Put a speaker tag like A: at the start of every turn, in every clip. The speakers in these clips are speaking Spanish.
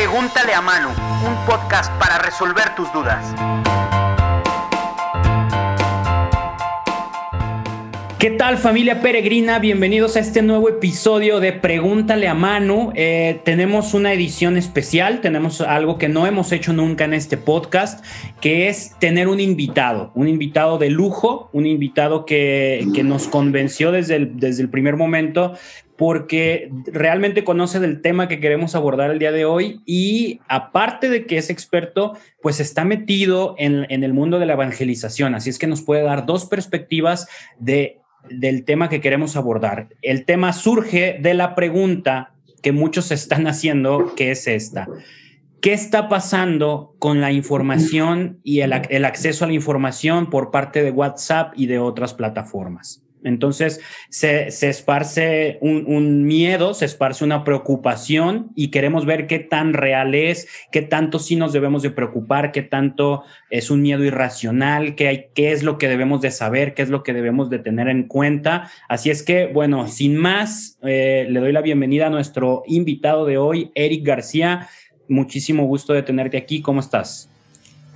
A: Pregúntale a Manu, un podcast para resolver tus dudas. ¿Qué tal familia peregrina? Bienvenidos a este nuevo episodio de Pregúntale a Manu. Eh, tenemos una edición especial, tenemos algo que no hemos hecho nunca en este podcast, que es tener un invitado, un invitado de lujo, un invitado que, que nos convenció desde el, desde el primer momento porque realmente conoce del tema que queremos abordar el día de hoy y aparte de que es experto, pues está metido en, el mundo de la evangelización, así es que nos puede dar dos perspectivas de, del tema que queremos abordar. El tema surge de la pregunta que muchos están haciendo, que es esta. ¿Qué está pasando con la información y el acceso a la información por parte de WhatsApp y de otras plataformas? Entonces se, esparce un, miedo, se esparce una preocupación y queremos ver qué tan real es, qué tanto sí nos debemos de preocupar, qué tanto es un miedo irracional, qué, hay, qué es lo que debemos de saber, qué es lo que debemos de tener en cuenta. Así es que, bueno, sin más, eh, le doy la bienvenida a nuestro invitado de hoy, Eric García. Muchísimo gusto de tenerte aquí. ¿Cómo estás?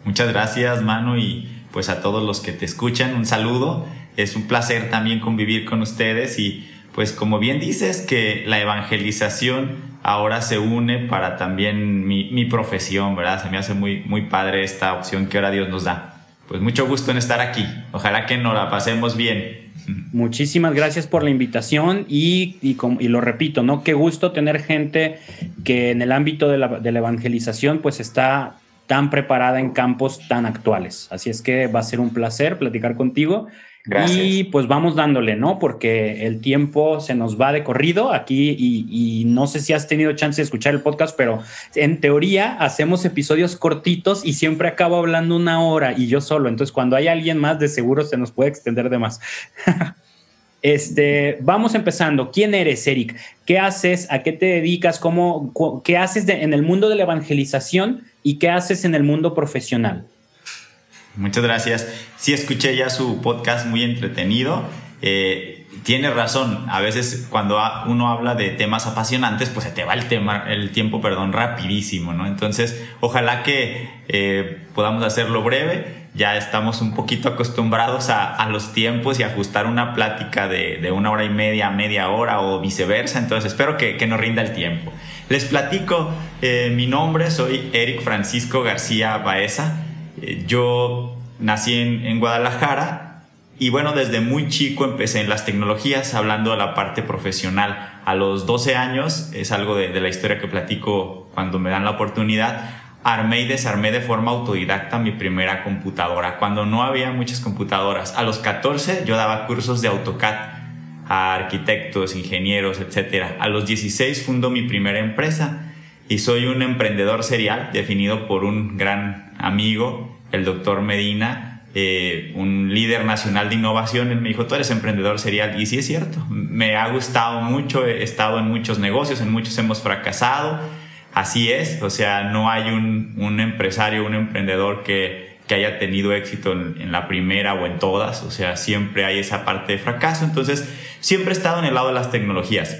B: Muchas gracias, Manu, y pues a todos los que te escuchan, un saludo es un placer también convivir con ustedes y pues como bien dices que la evangelización ahora se une para también mi, profesión, ¿verdad? Se me hace muy, muy padre esta opción que ahora Dios nos da. Pues mucho gusto en estar aquí. Ojalá que nos la pasemos bien.
A: Muchísimas gracias por la invitación y, y, lo repito, ¿no? Qué gusto tener gente que en el ámbito de la, de la evangelización pues está tan preparada en campos tan actuales. Así es que va a ser un placer platicar contigo y pues vamos dándole, ¿no? Porque el tiempo se nos va de corrido aquí y, no sé si has tenido chance de escuchar el podcast, pero en teoría hacemos episodios cortitos y siempre acabo hablando una hora y yo solo. Entonces cuando hay alguien más, de seguro se nos puede extender de más. Este, vamos empezando. ¿Quién eres, Eric? ¿Qué haces? ¿A qué te dedicas? ¿Cómo, ¿Qué haces en el mundo de la evangelización y qué haces en el mundo profesional?
B: Muchas gracias. Sí, escuché ya su podcast muy entretenido. Eh, tiene razón. A veces cuando uno habla de temas apasionantes, pues se te va el tema, el tiempo, perdón, rapidísimo, ¿no? Entonces, ojalá que eh, podamos hacerlo breve. Ya estamos un poquito acostumbrados a, los tiempos y ajustar una plática de, una hora y media, media hora o viceversa. Entonces, espero que, que nos rinda el tiempo. Les platico, eh, mi nombre, soy Eric Francisco García Baeza. Eh, yo nací en, Guadalajara y bueno, desde muy chico empecé en las tecnologías, hablando de la parte profesional. A los 12 años, es algo de, la historia que platico cuando me dan la oportunidad, armé y desarmé de forma autodidacta mi primera computadora, cuando no había muchas computadoras. A los 14 yo daba cursos de AutoCAD a arquitectos, ingenieros, etc. A los 16 fundo mi primera empresa y soy un emprendedor serial definido por un gran amigo, el doctor Medina, eh, un líder nacional de innovación. Él me dijo, tú eres emprendedor serial. Y sí es cierto, me ha gustado mucho, he estado en muchos negocios, en muchos hemos fracasado. Así es, o sea, no hay un, un empresario, un emprendedor que, que haya tenido éxito en, en, la primera o en todas, o sea, siempre hay esa parte de fracaso. Entonces, siempre he estado en el lado de las tecnologías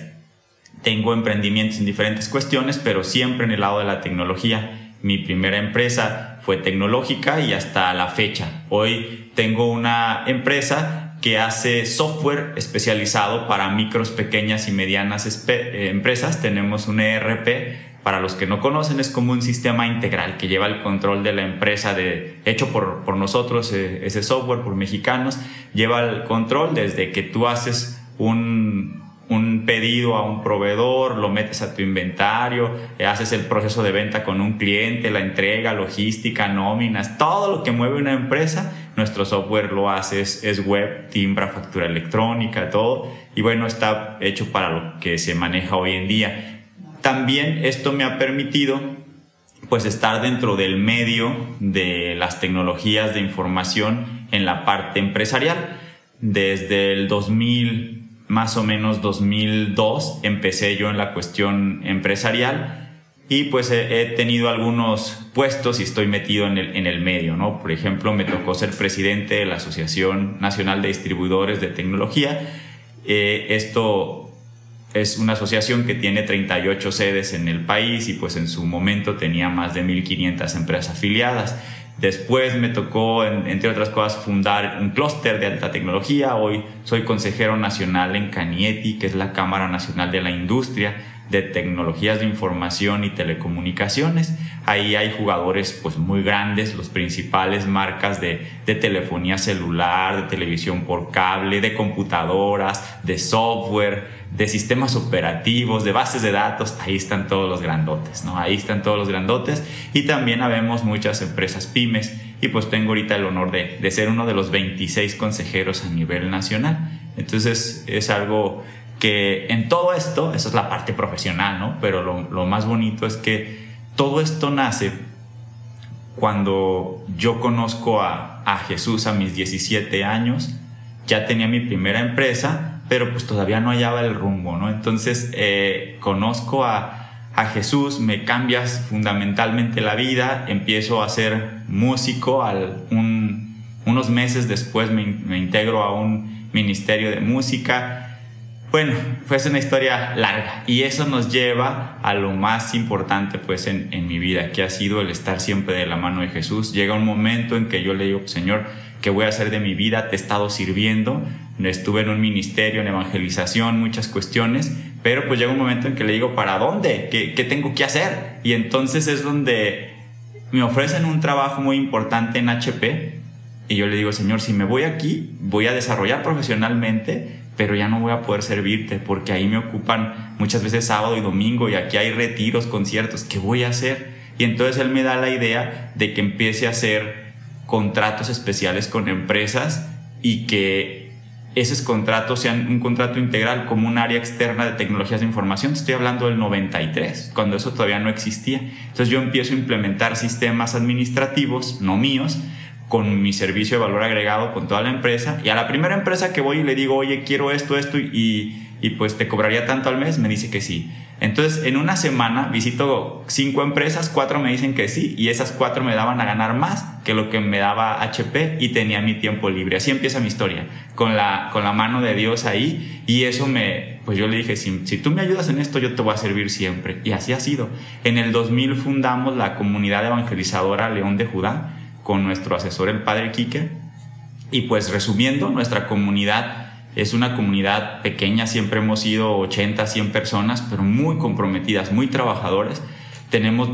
B: tengo emprendimientos en diferentes cuestiones, pero siempre en el lado de la tecnología. Mi primera empresa fue tecnológica y hasta la fecha. Hoy tengo una empresa que hace software especializado para micros, pequeñas y medianas eh, empresas. Tenemos un ERP. Para los que no conocen, es como un sistema integral que lleva el control de la empresa, de, hecho por, por nosotros, eh, ese software, por mexicanos, lleva el control desde que tú haces un, un pedido a un proveedor, lo metes a tu inventario, haces el proceso de venta con un cliente, la entrega, logística, nóminas, todo lo que mueve una empresa, nuestro software lo hace, es, web, timbra, factura electrónica, todo, y bueno, está hecho para lo que se maneja hoy en día. También esto me ha permitido pues estar dentro del medio de las tecnologías de información en la parte empresarial. Desde el 2000 más o menos 2002 empecé yo en la cuestión empresarial y pues he, tenido algunos puestos y estoy metido en el, en el medio, ¿no? Por ejemplo, me tocó ser presidente de la Asociación Nacional de Distribuidores de Tecnología. Eh, esto es una asociación que tiene 38 sedes en el país y pues en su momento tenía más de 1.500 empresas afiliadas. Después me tocó, entre otras cosas, fundar un clúster de alta tecnología. Hoy soy consejero nacional en Canieti, que es la Cámara Nacional de la Industria de Tecnologías de Información y Telecomunicaciones. Ahí hay jugadores pues muy grandes, los principales marcas de, de telefonía celular, de televisión por cable, de computadoras, de software, de sistemas operativos, de bases de datos, ahí están todos los grandotes, ¿no? Ahí están todos los grandotes y también habemos muchas empresas pymes y pues tengo ahorita el honor de, de ser uno de los 26 consejeros a nivel nacional. Entonces es algo que en todo esto, esa es la parte profesional, ¿no? Pero lo, lo más bonito es que todo esto nace cuando yo conozco a, a Jesús a mis 17 años, ya tenía mi primera empresa, pero pues todavía no hallaba el rumbo, ¿no? Entonces eh, conozco a, Jesús, me cambias fundamentalmente la vida, empiezo a ser músico, al, unos meses después me, integro a un ministerio de música. Bueno, fue una historia larga y eso nos lleva a lo más importante pues en, en mi vida, que ha sido el estar siempre de la mano de Jesús. Llega un momento en que yo le digo, Señor, ¿qué voy a hacer de mi vida? Te he estado sirviendo, estuve en un ministerio, en evangelización, muchas cuestiones, pero pues llega un momento en que le digo, ¿para dónde? ¿Qué, qué tengo que hacer? Y entonces es donde me ofrecen un trabajo muy importante en HP y yo le digo, Señor, si me voy aquí, voy a desarrollar profesionalmente, pero ya no voy a poder servirte porque ahí me ocupan muchas veces sábado y domingo y aquí hay retiros, conciertos, ¿qué voy a hacer? Y entonces él me da la idea de que empiece a hacer contratos especiales con empresas y que esos contratos sean un contrato integral como un área externa de tecnologías de información. Estoy hablando del 93, cuando eso todavía no existía. Entonces yo empiezo a implementar sistemas administrativos, no míos, con mi servicio de valor agregado con toda la empresa. Y a la primera empresa que voy y le digo, oye, quiero esto, esto, y, pues te cobraría tanto al mes, me dice que sí. Entonces, en una semana visito cinco empresas, cuatro me dicen que sí, y esas cuatro me daban a ganar más que lo que me daba HP y tenía mi tiempo libre. Así empieza mi historia, con la, con la mano de Dios ahí, y eso me, pues yo le dije, si, si tú me ayudas en esto, yo te voy a servir siempre. Y así ha sido. En el 2000 fundamos la comunidad evangelizadora León de Judá con nuestro asesor, el padre Quique, y pues resumiendo, nuestra comunidad es una comunidad pequeña, siempre hemos sido 80, 100 personas, pero muy comprometidas, muy trabajadoras. Tenemos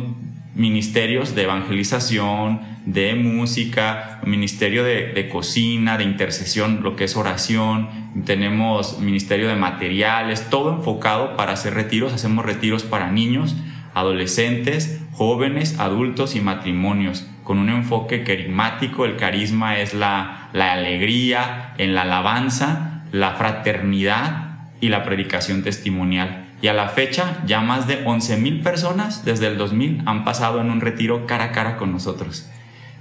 B: ministerios de evangelización, de música, ministerio de, cocina, de intercesión, lo que es oración, tenemos ministerio de materiales, todo enfocado para hacer retiros. Hacemos retiros para niños, adolescentes, jóvenes, adultos y matrimonios, con un enfoque carismático. El carisma es la, alegría en la alabanza la fraternidad y la predicación testimonial. Y a la fecha, ya más de 11.000 personas desde el 2000 han pasado en un retiro cara a cara con nosotros.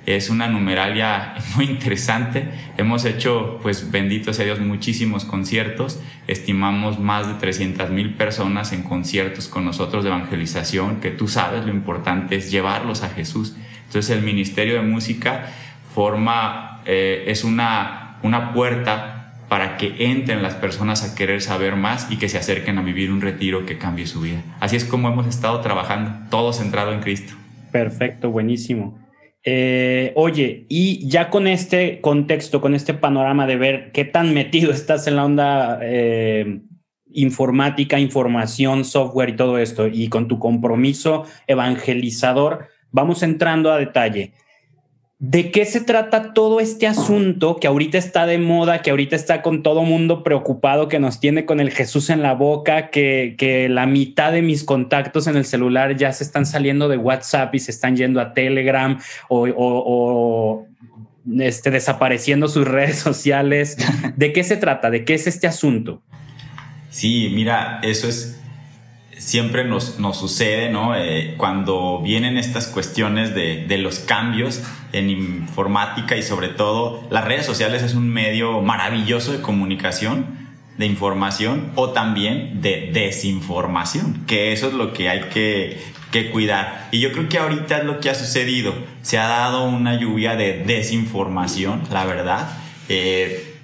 B: Es una numeralia muy interesante. Hemos hecho, pues bendito sea Dios, muchísimos conciertos. Estimamos más de 300.000 personas en conciertos con nosotros de evangelización, que tú sabes lo importante es llevarlos a Jesús. Entonces el Ministerio de Música forma, eh, es una, una puerta para que entren las personas a querer saber más y que se acerquen a vivir un retiro que cambie su vida. Así es como hemos estado trabajando, todo centrado en Cristo.
A: Perfecto, buenísimo. Eh, oye, y ya con este contexto, con este panorama de ver qué tan metido estás en la onda eh, informática, información, software y todo esto, y con tu compromiso evangelizador, vamos entrando a detalle. ¿De qué se trata todo este asunto que ahorita está de moda, que ahorita está con todo mundo preocupado, que nos tiene con el Jesús en la boca, que, la mitad de mis contactos en el celular ya se están saliendo de WhatsApp y se están yendo a Telegram o, este, desapareciendo sus redes sociales? ¿De qué se trata? ¿De qué es este asunto?
B: Sí, mira, eso es siempre nos, nos sucede, ¿no? Eh, cuando vienen estas cuestiones de, de, los cambios en informática y sobre todo las redes sociales es un medio maravilloso de comunicación, de información o también de desinformación, que eso es lo que hay que, que cuidar. Y yo creo que ahorita es lo que ha sucedido. Se ha dado una lluvia de desinformación, la verdad. Eh,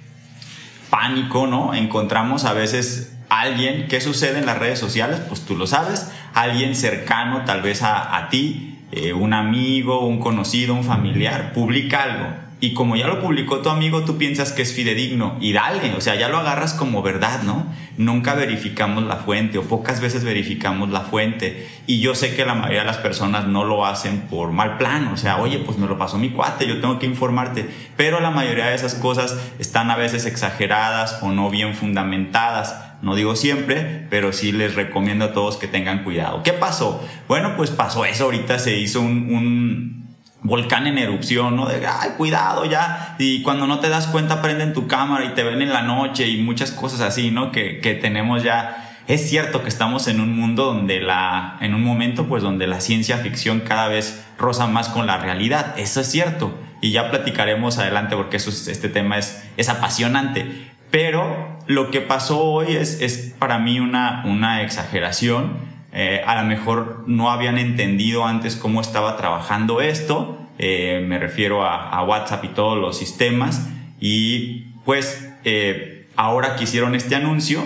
B: pánico, ¿no? Encontramos a veces alguien, ¿qué sucede en las redes sociales? Pues tú lo sabes, alguien cercano tal vez a, ti, eh, un amigo, un conocido, un familiar, publica algo y como ya lo publicó tu amigo, tú piensas que es fidedigno y dale, o sea, ya lo agarras como verdad, ¿no? Nunca verificamos la fuente o pocas veces verificamos la fuente y yo sé que la mayoría de las personas no lo hacen por mal plan, o sea, oye, pues me lo pasó mi cuate, yo tengo que informarte, pero la mayoría de esas cosas están a veces exageradas o no bien fundamentadas. No digo siempre, pero sí les recomiendo a todos que tengan cuidado. ¿Qué pasó? Bueno, pues pasó eso, ahorita se hizo un, volcán en erupción, ¿no? De, ay, cuidado ya. Y cuando no te das cuenta, prenden tu cámara y te ven en la noche y muchas cosas así, ¿no? Que, que tenemos ya. Es cierto que estamos en un mundo donde la, en un momento, pues donde la ciencia ficción cada vez roza más con la realidad. Eso es cierto. Y ya platicaremos adelante porque eso este tema es, es apasionante. Pero lo que pasó hoy es, es para mí una, una exageración eh, a lo mejor no habían entendido antes cómo estaba trabajando esto, eh, me refiero a, WhatsApp y todos los sistemas, y pues eh, ahora que hicieron este anuncio,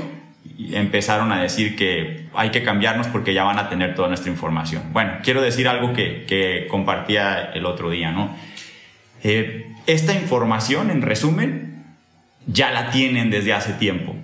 B: empezaron a decir que hay que cambiarnos porque ya van a tener toda nuestra información. Bueno, quiero decir algo que, que compartía el otro día, ¿no? esta información, en resumen, ya la tienen desde hace tiempo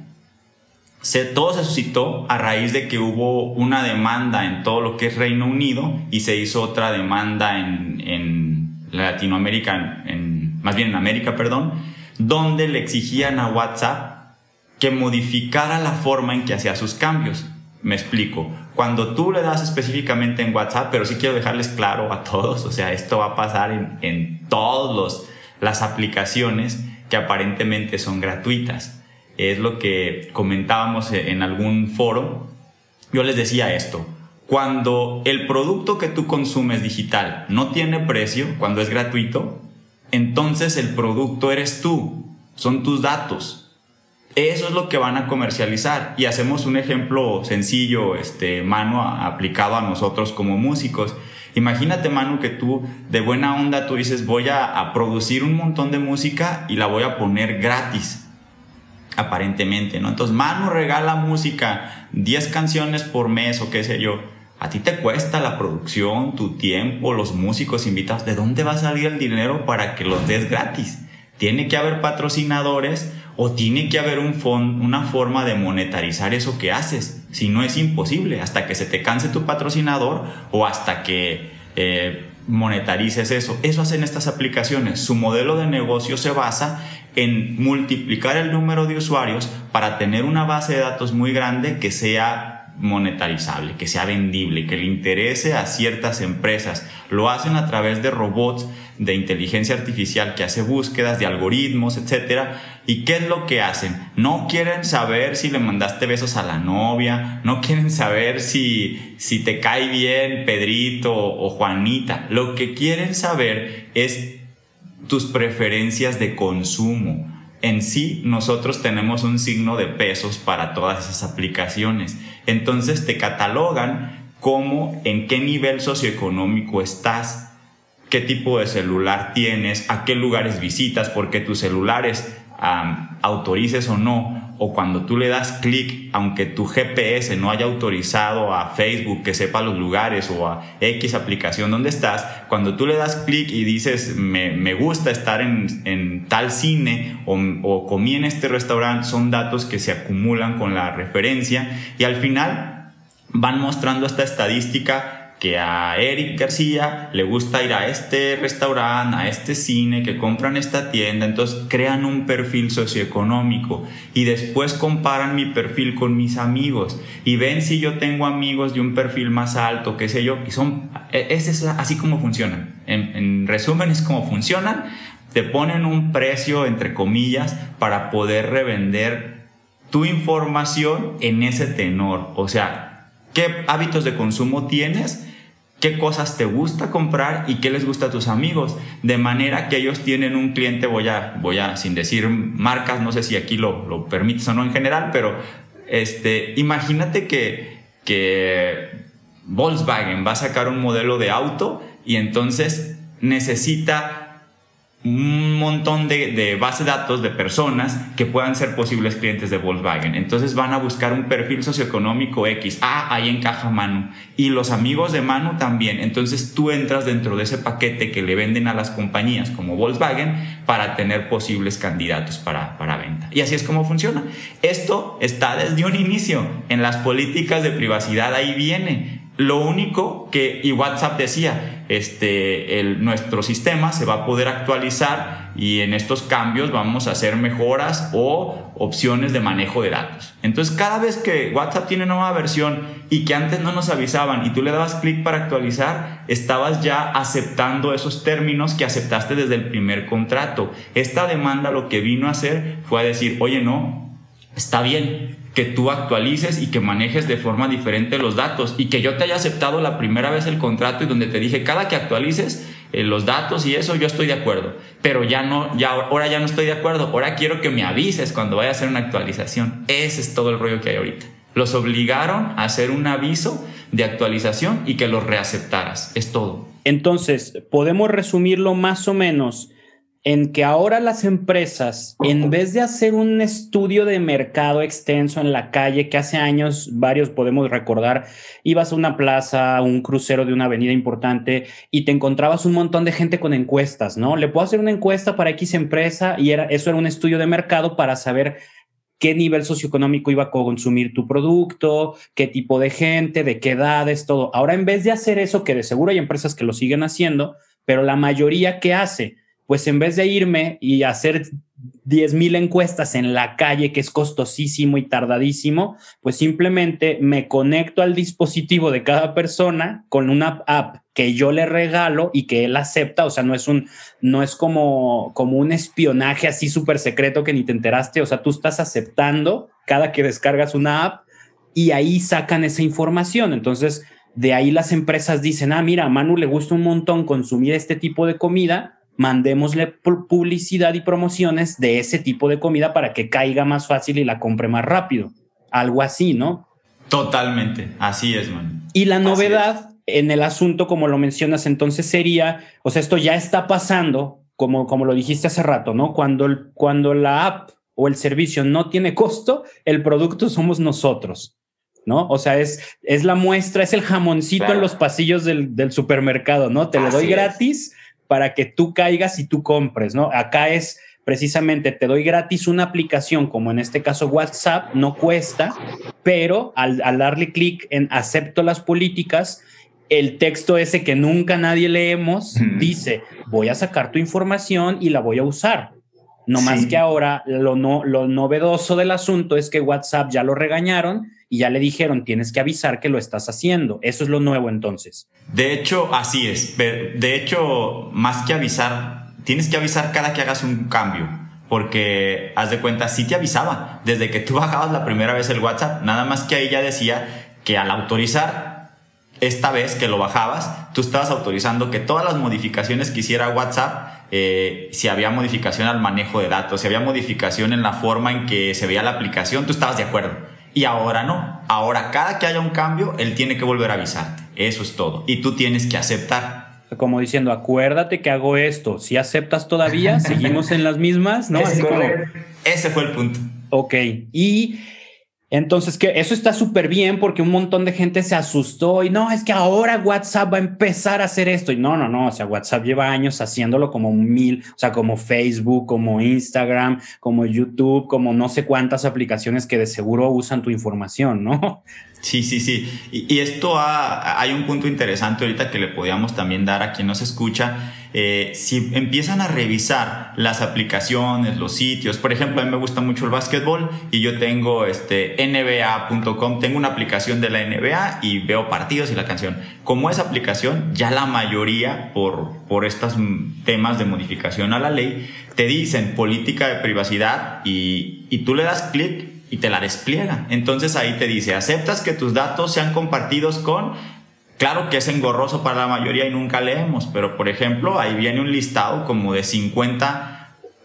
B: todo se suscitó a raíz de que hubo una demanda en todo lo que es Reino Unido y se hizo otra demanda en, en Latinoamérica, en, más bien en América, perdón, donde le exigían a WhatsApp que modificara la forma en que hacía sus cambios. Me explico. Cuando tú le das específicamente en WhatsApp, pero sí quiero dejarles claro a todos, o sea, esto va a pasar en, en todas las aplicaciones que aparentemente son gratuitas es lo que comentábamos en algún foro, yo les decía esto, cuando el producto que tú consumes digital no tiene precio, cuando es gratuito, entonces el producto eres tú, son tus datos. Eso es lo que van a comercializar. Y hacemos un ejemplo sencillo, este, mano aplicado a nosotros como músicos. Imagínate, Manu, que tú de buena onda tú dices, voy a, producir un montón de música y la voy a poner gratis aparentemente, ¿no? Entonces, Manu regala música, 10 canciones por mes o qué sé yo. A ti te cuesta la producción, tu tiempo, los músicos invitados. ¿De dónde va a salir el dinero para que los des gratis? Tiene que haber patrocinadores o tiene que haber un una forma de monetarizar eso que haces. Si no es imposible, hasta que se te canse tu patrocinador o hasta que eh, monetarices eso. Eso hacen estas aplicaciones. Su modelo de negocio se basa en multiplicar el número de usuarios para tener una base de datos muy grande que sea monetarizable, que sea vendible, que le interese a ciertas empresas. Lo hacen a través de robots de inteligencia artificial que hace búsquedas de algoritmos, etcétera. ¿Y qué es lo que hacen? No quieren saber si le mandaste besos a la novia, no quieren saber si, si te cae bien Pedrito o Juanita. Lo que quieren saber es tus preferencias de consumo. En sí, nosotros tenemos un signo de pesos para todas esas aplicaciones. Entonces te catalogan cómo, en qué nivel socioeconómico estás, qué tipo de celular tienes, a qué lugares visitas, porque tus celulares autorices o no, o cuando tú le das clic, aunque tu GPS no haya autorizado a Facebook que sepa los lugares o a X aplicación donde estás, cuando tú le das clic y dices me, me, gusta estar en, en tal cine o, o comí en este restaurante, son datos que se acumulan con la referencia y al final van mostrando esta estadística que a Eric García le gusta ir a este restaurante, a este cine, que compran esta tienda, entonces crean un perfil socioeconómico y después comparan mi perfil con mis amigos y ven si yo tengo amigos de un perfil más alto, qué sé yo, y son, e, es así como funcionan. En, en resumen es como funcionan, te ponen un precio entre comillas para poder revender tu información en ese tenor, o sea, qué hábitos de consumo tienes, qué cosas te gusta comprar y qué les gusta a tus amigos. De manera que ellos tienen un cliente, voy a, voy a sin decir marcas, no sé si aquí lo, lo permites o no en general, pero este, imagínate que, que Volkswagen va a sacar un modelo de auto y entonces necesita un montón de, de base de datos de personas que puedan ser posibles clientes de Volkswagen. Entonces van a buscar un perfil socioeconómico X. Ah, ahí encaja Manu. Y los amigos de Manu también. Entonces tú entras dentro de ese paquete que le venden a las compañías como Volkswagen para tener posibles candidatos para, para venta. Y así es como funciona. Esto está desde un inicio en las políticas de privacidad. Ahí viene. Lo único que, y WhatsApp decía, este, el, nuestro sistema se va a poder actualizar y en estos cambios vamos a hacer mejoras o opciones de manejo de datos. Entonces, cada vez que WhatsApp tiene nueva versión y que antes no nos avisaban y tú le dabas clic para actualizar, estabas ya aceptando esos términos que aceptaste desde el primer contrato. Esta demanda lo que vino a hacer fue a decir, oye, no, está bien, que tú actualices y que manejes de forma diferente los datos y que yo te haya aceptado la primera vez el contrato y donde te dije cada que actualices eh, los datos y eso yo estoy de acuerdo, pero ya no ya ahora ya no estoy de acuerdo, ahora quiero que me avises cuando vaya a hacer una actualización. Ese es todo el rollo que hay ahorita. Los obligaron a hacer un aviso de actualización y que los reaceptaras. Es todo.
A: Entonces, podemos resumirlo más o menos en que ahora las empresas, en vez de hacer un estudio de mercado extenso en la calle, que hace años varios podemos recordar, ibas a una plaza, un crucero de una avenida importante y te encontrabas un montón de gente con encuestas, ¿no? Le puedo hacer una encuesta para X empresa y era, eso era un estudio de mercado para saber qué nivel socioeconómico iba a consumir tu producto, qué tipo de gente, de qué edades, todo. Ahora, en vez de hacer eso, que de seguro hay empresas que lo siguen haciendo, pero la mayoría que hace, pues en vez de irme y hacer 10 mil encuestas en la calle, que es costosísimo y tardadísimo, pues simplemente me conecto al dispositivo de cada persona con una app que yo le regalo y que él acepta, o sea, no es un, no es como, como un espionaje así súper secreto que ni te enteraste, o sea, tú estás aceptando cada que descargas una app y ahí sacan esa información. Entonces, de ahí las empresas dicen, ah, mira, a Manu le gusta un montón consumir este tipo de comida, mandémosle publicidad y promociones de ese tipo de comida para que caiga más fácil y la compre más rápido. Algo así, ¿no?
B: Totalmente, así es, man.
A: Y la novedad en el asunto, como lo mencionas, entonces sería, o sea, esto ya está pasando, como, como lo dijiste hace rato, ¿no? Cuando, cuando la app o el servicio no tiene costo, el producto somos nosotros. ¿no? O sea, es, es la muestra, es el jamoncito en los pasillos del, del, supermercado, ¿no? Te lo doy gratis para que tú caigas y tú compres, ¿no? Acá es precisamente te doy gratis una aplicación, como en este caso WhatsApp, no cuesta, pero al, darle clic en acepto las políticas, el texto ese que nunca nadie leemos dice, voy a sacar tu información y la voy a usar. No más que ahora lo, no, lo novedoso del asunto es que WhatsApp ya lo regañaron y ya le dijeron, tienes que avisar que lo estás haciendo. Eso es lo nuevo entonces.
B: De hecho, así es. De hecho, más que avisar, tienes que avisar cada que hagas un cambio. Porque, haz de cuenta, sí te avisaba. Desde que tú bajabas la primera vez el WhatsApp, nada más que ahí ya decía que al autorizar esta vez que lo bajabas, tú estabas autorizando que todas las modificaciones que hiciera WhatsApp, eh, si había modificación al manejo de datos, si había modificación en la forma en que se veía la aplicación, tú estabas de acuerdo. Y ahora no. Ahora cada que haya un cambio, él tiene que volver a avisarte. Eso es todo. Y tú tienes que aceptar.
A: Como diciendo, acuérdate que hago esto. Si aceptas todavía, seguimos en las mismas, ¿no? Así como...
B: Ese fue el punto.
A: Ok. Y entonces, que eso está súper bien porque un montón de gente se asustó y no, es que ahora WhatsApp va a empezar a hacer esto. Y no, no, no, o sea, WhatsApp lleva años haciéndolo como mil, o sea, como Facebook, como Instagram, como YouTube, como no sé cuántas aplicaciones que de seguro usan tu información, ¿no?
B: Sí, sí, sí. Y, esto hay un punto interesante ahorita que le podíamos también dar a quien nos escucha. Eh, si empiezan a revisar las aplicaciones, los sitios, por ejemplo, a mí me gusta mucho el básquetbol y yo tengo este nba.com, tengo una aplicación de la NBA y veo partidos y la canción. Como esa aplicación, ya la mayoría por, por estos temas de modificación a la ley, te dicen política de privacidad y, y tú le das clic y te la despliega. Entonces ahí te dice, aceptas que tus datos sean compartidos con... Claro que es engorroso para la mayoría y nunca leemos, pero por ejemplo ahí viene un listado como de 50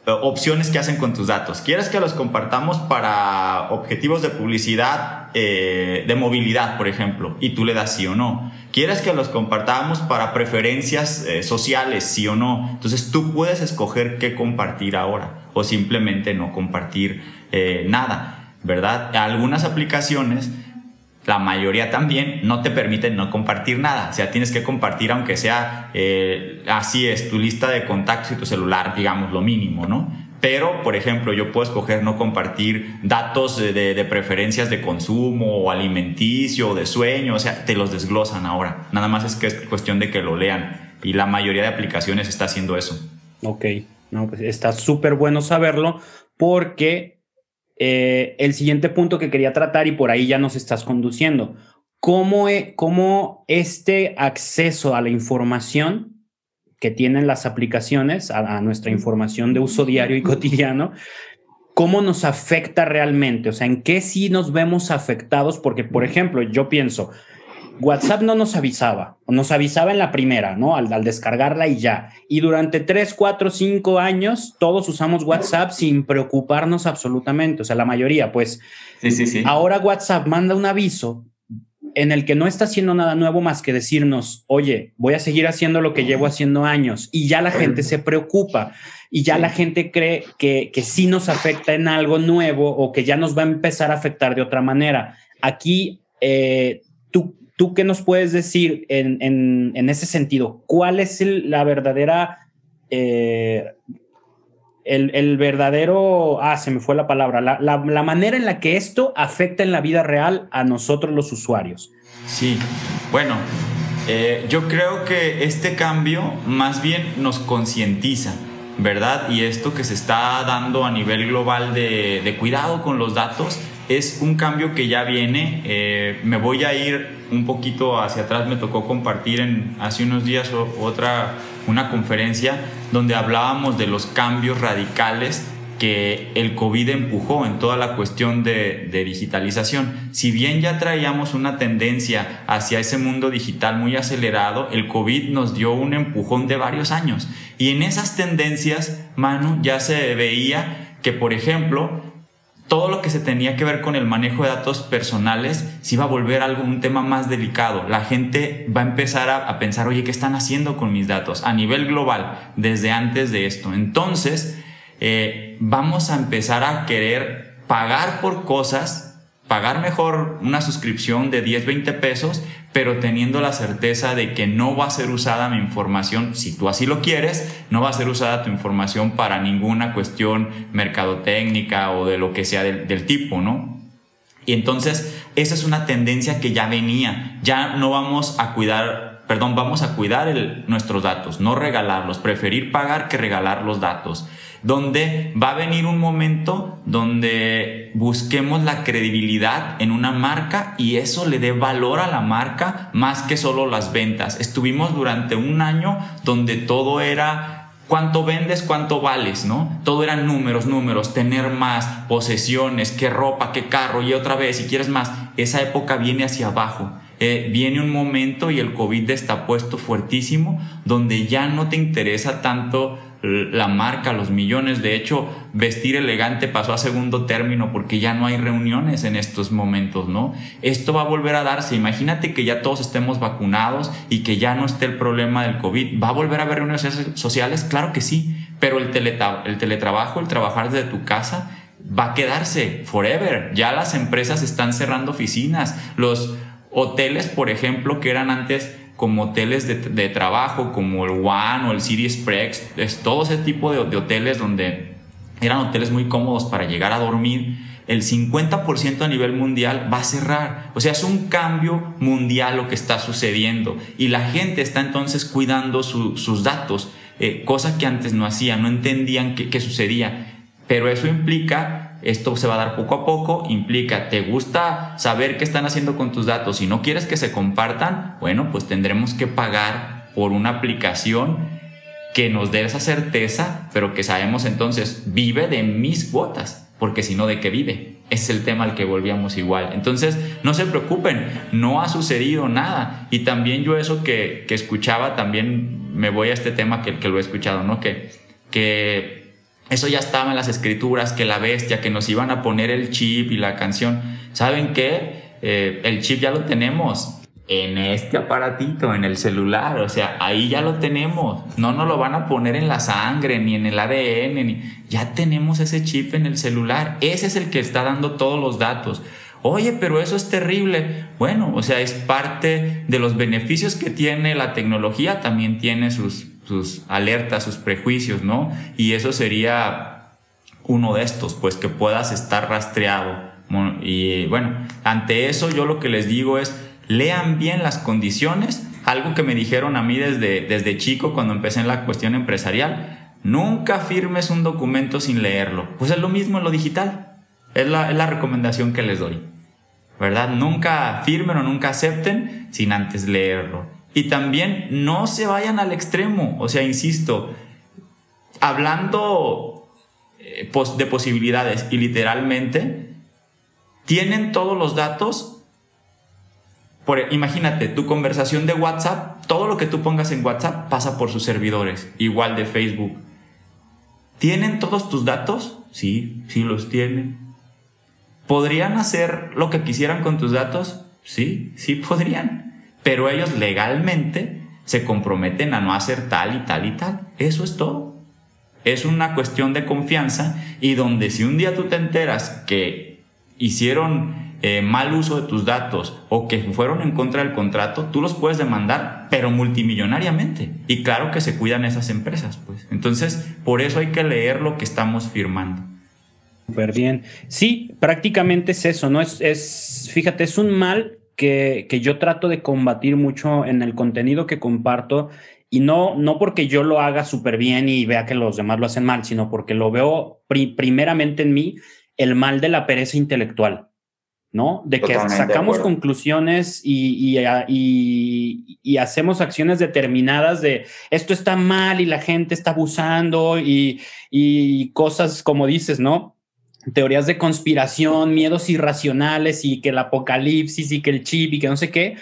B: eh, opciones que hacen con tus datos. ¿Quieres que los compartamos para objetivos de publicidad eh, de movilidad, por ejemplo, y tú le das sí o no. ¿Quieres que los compartamos para preferencias eh, sociales, sí o no? Entonces tú puedes escoger qué compartir ahora o simplemente no compartir nada, ¿verdad? Algunas aplicaciones la mayoría también no te permiten no compartir nada. O sea, tienes que compartir aunque sea, así es, tu lista de contactos y tu celular, digamos, lo mínimo, ¿no? Pero, por ejemplo, yo puedo escoger no compartir datos de, preferencias de consumo o alimenticio o de sueño, o sea, te los desglosan ahora. Nada más es que es cuestión de que lo lean y la mayoría de aplicaciones está haciendo eso.
A: Ok, no, pues está súper bueno saberlo porque eh, el siguiente punto que quería tratar y por ahí ya nos estás conduciendo, ¿cómo, e, cómo este acceso a la información que tienen las aplicaciones a, nuestra información de uso diario y cotidiano, ¿cómo nos afecta realmente? O sea, ¿en qué sí nos vemos afectados? Porque, por ejemplo, yo pienso, WhatsApp no nos avisaba, nos avisaba en la primera, ¿no? Al, descargarla y ya. Y durante tres, cuatro, cinco años, todos usamos WhatsApp sin preocuparnos absolutamente, o sea, la mayoría, pues. Sí, sí, sí. Ahora WhatsApp manda un aviso en el que no está haciendo nada nuevo más que decirnos, oye, voy a seguir haciendo lo que llevo haciendo años y ya la gente se preocupa y ya la gente cree que, que sí nos afecta en algo nuevo o que ya nos va a empezar a afectar de otra manera. Aquí, eh, ¿tú, ¿tú qué nos puedes decir en, ese sentido? ¿Cuál es la verdadera... Eh, el, verdadero, ah, se me fue la palabra, la, manera en la que esto afecta en la vida real a nosotros los usuarios.
B: Sí, bueno, eh, yo creo que este cambio más bien nos concientiza, ¿verdad? Y esto que se está dando a nivel global de, cuidado con los datos es un cambio que ya viene. Eh, me voy a ir un poquito hacia atrás, me tocó compartir en, hace unos días otra una conferencia donde hablábamos de los cambios radicales que el COVID empujó en toda la cuestión de, digitalización. Si bien ya traíamos una tendencia hacia ese mundo digital muy acelerado, el COVID nos dio un empujón de varios años. Y en esas tendencias, Manu, ya se veía que, por ejemplo, todo lo que se tenía que ver con el manejo de datos personales se iba a volver algo, un tema más delicado. La gente va a empezar a, pensar, oye, ¿qué están haciendo con mis datos? A nivel global, desde antes de esto. Entonces, eh, vamos a empezar a querer pagar por cosas pagar mejor una suscripción de 10, 20 pesos, pero teniendo la certeza de que no va a ser usada mi información, si tú así lo quieres, no va a ser usada tu información para ninguna cuestión mercadotécnica o de lo que sea del, tipo, ¿no? Y entonces, esa es una tendencia que ya venía. Ya no vamos a cuidar, perdón, vamos a cuidar nuestros datos, no regalarlos, preferir pagar que regalar los datos donde va a venir un momento donde busquemos la credibilidad en una marca y eso le dé valor a la marca más que solo las ventas. Estuvimos durante un año donde todo era cuánto vendes, cuánto vales, ¿no? Todo eran números, números, tener más, posesiones, qué ropa, qué carro y otra vez, si quieres más, esa época viene hacia abajo. Eh, viene un momento y el COVID está puesto fuertísimo donde ya no te interesa tanto la marca, los millones. De hecho, vestir elegante pasó a segundo término porque ya no hay reuniones en estos momentos, ¿no? Esto va a volver a darse. Imagínate que ya todos estemos vacunados y que ya no esté el problema del COVID. ¿Va a volver a haber reuniones sociales? Claro que sí, pero el, el teletrabajo, el trabajar desde tu casa, va a quedarse forever. Ya las empresas están cerrando oficinas. Los hoteles, por ejemplo, que eran antes como hoteles de, trabajo, como el One o el City Express, es todo ese tipo de, hoteles donde eran hoteles muy cómodos para llegar a dormir, el 50% a nivel mundial va a cerrar. O sea, es un cambio mundial lo que está sucediendo y la gente está entonces cuidando sus datos, eh, cosa que antes no hacían, no entendían qué sucedía. Pero eso implica esto se va a dar poco a poco, implica, ¿te gusta saber qué están haciendo con tus datos y no quieres que se compartan? Bueno, pues tendremos que pagar por una aplicación que nos dé esa certeza, pero que sabemos entonces vive de mis cuotas, porque si no, ¿de qué vive? Es el tema al que volvíamos igual. Entonces, no se preocupen, no ha sucedido nada. Y también yo eso que, escuchaba, también me voy a este tema que, que lo he escuchado, ¿no? Que, que Eso ya estaba en las escrituras, que la bestia, que nos iban a poner el chip y la canción. ¿Saben qué? Eh, el chip ya lo tenemos en este aparatito, en el celular, o sea, ahí ya lo tenemos. No nos lo van a poner en la sangre, ni en el ADN, ni... ya tenemos ese chip en el celular. Ese es el que está dando todos los datos. Oye, pero eso es terrible. Bueno, o sea, es parte de los beneficios que tiene la tecnología, también tiene sus, sus alertas, sus prejuicios, ¿no? Y eso sería uno de estos, pues que puedas estar rastreado. Y bueno, ante eso yo lo que les digo es, lean bien las condiciones, algo que me dijeron a mí desde, desde chico cuando empecé en la cuestión empresarial, nunca firmes un documento sin leerlo. Pues es lo mismo en lo digital, es la, es la recomendación que les doy, ¿verdad? Nunca firmen o nunca acepten sin antes leerlo. Y también no se vayan al extremo, o sea, insisto, hablando eh, de posibilidades y literalmente, tienen todos los datos imagínate, tu conversación de WhatsApp, todo lo que tú pongas en WhatsApp pasa por sus servidores, igual de Facebook. ¿Tienen todos tus datos? Sí, sí los tienen. ¿Podrían hacer lo que quisieran con tus datos? Sí, sí podrían. Pero ellos legalmente se comprometen a no hacer tal y tal y tal. Eso es todo. Es una cuestión de confianza y donde si un día tú te enteras que hicieron eh, mal uso de tus datos o que fueron en contra del contrato, tú los puedes demandar, pero multimillonariamente. Y claro que se cuidan esas empresas, pues. Entonces, por eso hay que leer lo que estamos firmando.
A: Súper bien. Sí, prácticamente es eso, ¿no? Es, es fíjate, es un mal que, que, yo trato de combatir mucho en el contenido que comparto y no, no porque yo lo haga súper bien y vea que los demás lo hacen mal, sino porque lo veo primeramente en mí, el mal de la pereza intelectual. ¿no? De que sacamos conclusiones y, y, hacemos acciones determinadas de esto está mal y la gente está abusando y, cosas como dices, ¿no? Teorías de conspiración, miedos irracionales y que el apocalipsis y que el chip y que no sé qué.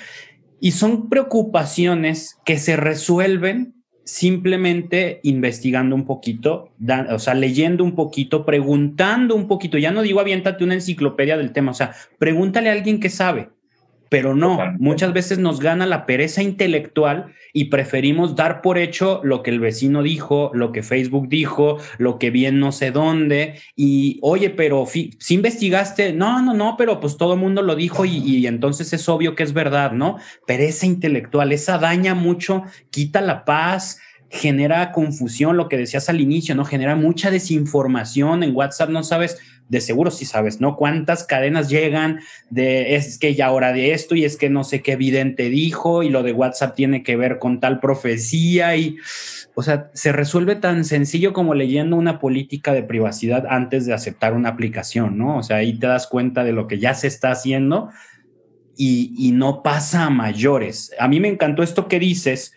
A: Y son preocupaciones que se resuelven simplemente investigando un poquito, o sea, leyendo un poquito, preguntando un poquito. Ya no digo aviéntate una enciclopedia del tema, o sea, pregúntale a alguien que sabe. Pero no, muchas veces nos gana la pereza intelectual y preferimos dar por hecho lo que el vecino dijo, lo que Facebook dijo, lo que bien no sé dónde. Y oye, pero si investigaste, no, no, no, pero pues todo el mundo lo dijo y, y, entonces es obvio que es verdad, ¿no? Pereza intelectual, esa daña mucho, quita la paz, genera confusión, lo que decías al inicio, ¿no? Genera mucha desinformación en WhatsApp, no sabes de seguro sí sabes, ¿no? Cuántas cadenas llegan de es que ya hora de esto y es que no sé qué evidente dijo y lo de WhatsApp tiene que ver con tal profecía y, o sea, se resuelve tan sencillo como leyendo una política de privacidad antes de aceptar una aplicación, ¿no? O sea, ahí te das cuenta de lo que ya se está haciendo y, y no pasa a mayores. A mí me encantó esto que dices.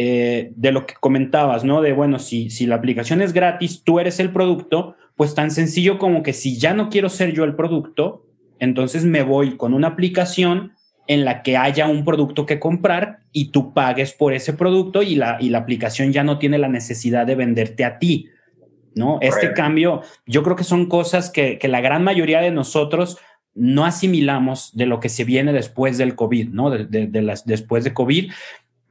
A: Eh, de lo que comentabas, ¿no? De, bueno, si, si la aplicación es gratis, tú eres el producto, pues tan sencillo como que si ya no quiero ser yo el producto, entonces me voy con una aplicación en la que haya un producto que comprar y tú pagues por ese producto y la, y la aplicación ya no tiene la necesidad de venderte a ti, ¿no? Este cambio, yo creo que son cosas que, que, la gran mayoría de nosotros no asimilamos de lo que se viene después del COVID, ¿no? De, de, las, después de COVID,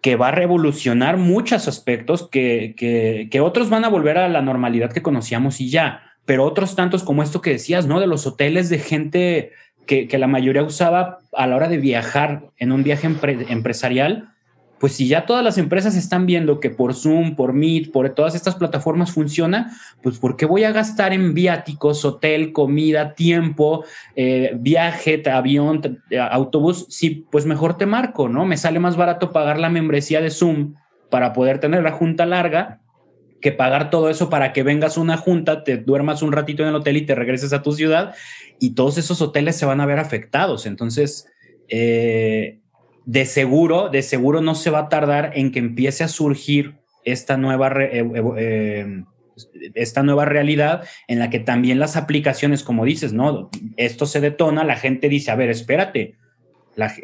A: que va a revolucionar muchos aspectos que, que, que otros van a volver a la normalidad que conocíamos y ya pero otros tantos como esto que decías, ¿no? De los hoteles de gente que, la mayoría usaba a la hora de viajar en un viaje empresarial, pues si ya todas las empresas están viendo que por Zoom, por Meet, por todas estas plataformas funciona, pues ¿por qué voy a gastar en viáticos, hotel, comida, tiempo, eh, viaje, avión, autobús? Sí, pues mejor te marco, ¿no? Me sale más barato pagar la membresía de Zoom para poder tener la junta larga que pagar todo eso para que vengas una junta, te duermas un ratito en el hotel y te regreses a tu ciudad y todos esos hoteles se van a ver afectados. Entonces, eh, de seguro, de seguro no se va a tardar en que empiece a surgir esta nueva, eh, eh, esta nueva realidad en la que también las aplicaciones, como dices, ¿no? Esto se detona, la gente dice, a ver, espérate,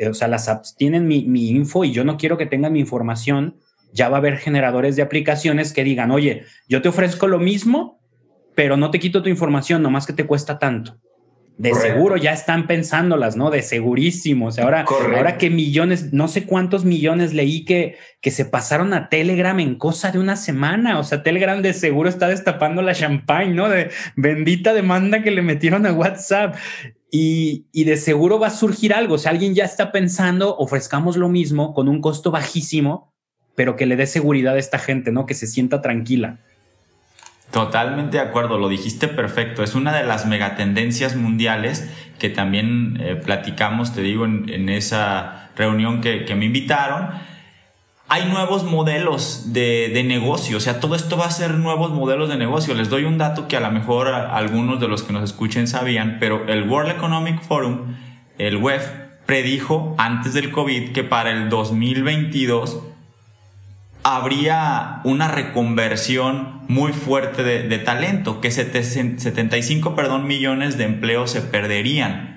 A: o sea, las apps tienen mi, mi info y yo no quiero que tengan mi información ya va a haber generadores de aplicaciones que digan, oye, yo te ofrezco lo mismo, pero no te quito tu información, nomás que te cuesta tanto. De seguro ya están pensándolas, ¿no? De segurísimo. O sea, ahora, ahora que millones, no sé cuántos millones leí que, que se pasaron a Telegram en cosa de una semana. O sea, Telegram de seguro está destapando la champagne, ¿no? De bendita demanda que le metieron a WhatsApp. Y, y de seguro va a surgir algo. O sea, alguien ya está pensando, ofrezcamos lo mismo con un costo bajísimo, pero que le dé seguridad a esta gente, ¿no? Que se sienta tranquila.
B: Totalmente de acuerdo, lo dijiste perfecto. Es una de las megatendencias mundiales que también eh, platicamos, te digo, en, esa reunión que, me invitaron. Hay nuevos modelos de, de, negocio, o sea, todo esto va a ser nuevos modelos de negocio. Les doy un dato que a lo mejor algunos de los que nos escuchen sabían, pero el World Economic Forum, el WEF, predijo antes del COVID que para el 2022 habría una reconversión muy fuerte de, talento, que 75 perdón, millones de empleos se perderían